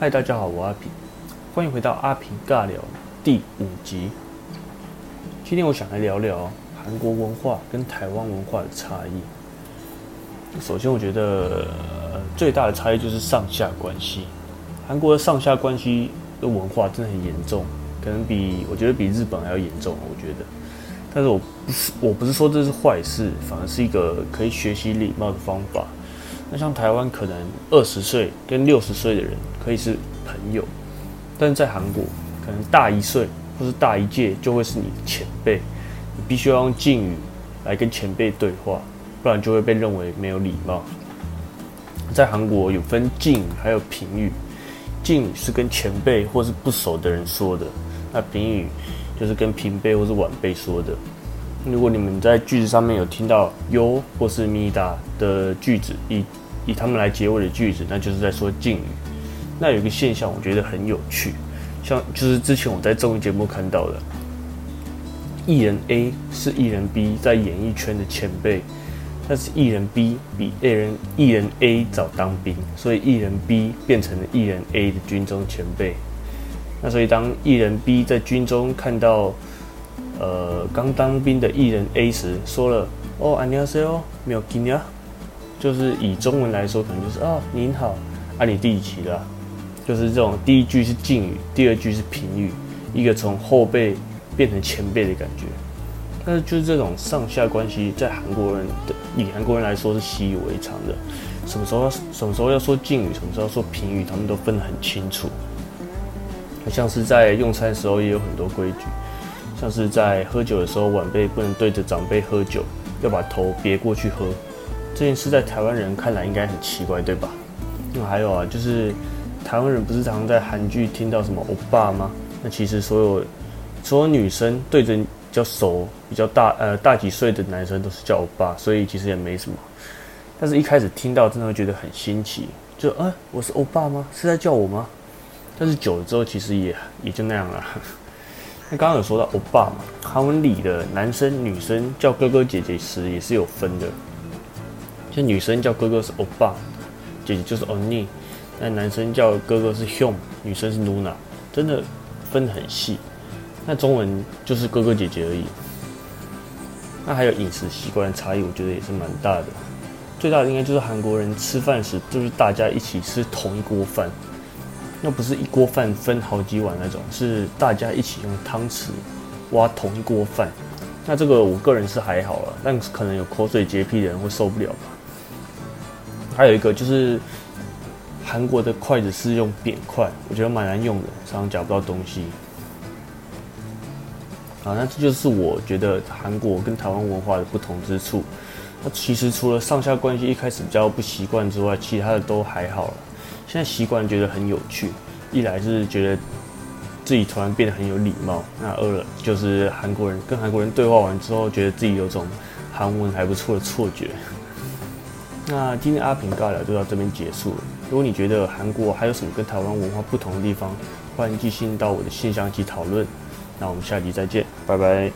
嗨，大家好，我阿平，欢迎回到阿平尬聊第五集。今天我想来聊聊韩国文化跟台湾文化的差异。首先，我觉得最大的差异就是上下关系。韩国的上下关系的文化真的很严重，可能比我觉得比日本还要严重。我觉得，但是我不是我不是说这是坏事，反而是一个可以学习礼貌的方法。那像台湾可能二十岁跟六十岁的人可以是朋友，但是在韩国可能大一岁或是大一届就会是你的前辈，你必须要用敬语来跟前辈对话，不然就会被认为没有礼貌。在韩国有分敬语还有平语，敬语是跟前辈或是不熟的人说的，那平语就是跟平辈或是晚辈说的。如果你们在句子上面有听到 yo 或是 mida 的句子，以以他们来结尾的句子，那就是在说敬语。那有一个现象，我觉得很有趣，像就是之前我在综艺节目看到的，艺人 A 是艺人 B 在演艺圈的前辈，但是艺人 B 比艺人艺人 A 早当兵，所以艺人 B 变成了艺人 A 的军中前辈。那所以当艺人 B 在军中看到呃刚当兵的艺人 A 时，说了哦，안녕하세 요， 没有听呀。就是以中文来说，可能就是啊，您好，啊，你第几了？就是这种第一句是敬语，第二句是平语，一个从后辈变成前辈的感觉。但是就是这种上下关系，在韩国人的以韩国人来说是习以为常的。什么时候要什么时候要说敬语，什么时候说平语，他们都分得很清楚。像是在用餐的时候也有很多规矩， 像是在喝酒的时候，晚辈不能对着长辈喝酒，要把头别过去喝。这件事在台湾人看来应该很奇怪，对吧？那还有啊，就是台湾人不是常常在韩剧听到什么欧巴吗？那其实所有所有女生对着比较熟、比较大呃大几岁的男生都是叫欧巴，所以其实也没什么。但是一开始听到真的会觉得很新奇，就啊，我是欧巴吗？是在叫我吗？但是久了之后，其实也也就那样了。那刚刚有说到欧巴嘛，韩文里的男生女生叫哥哥姐姐时也是有分的。就女生叫哥哥是欧巴，姐姐就是欧尼，那男生叫哥哥是 hum，女生是 nuna，真的分得很细。那中文就是哥哥姐姐而已。那还有饮食习惯的差异，我觉得也是蛮大的。最大的应该就是韩国人吃饭时就是大家一起吃同一锅饭，那不是一锅饭分好几碗那种，是大家一起用汤匙挖同一锅饭。那这个我个人是还好了，但可能有口水洁癖的人会受不了吧。还有一个就是韩国的筷子是用扁筷，我觉得蛮难用的，常常夹不到东西。啊，那这就是我觉得韩国跟台湾文化的不同之处。那其实除了上下关系一开始比较不习惯之外，其他的都还好了。现在习惯觉得很有趣，一来是觉得自己突然变得很有礼貌，那二就是韩国人跟韩国人对话完之后，觉得自己有种韩文还不错的错觉。那今天阿平尬聊就到这边结束了。如果你觉得韩国还有什么跟台湾文化不同的地方，欢迎寄信到我的信箱及讨论。那我们下集再见，拜拜。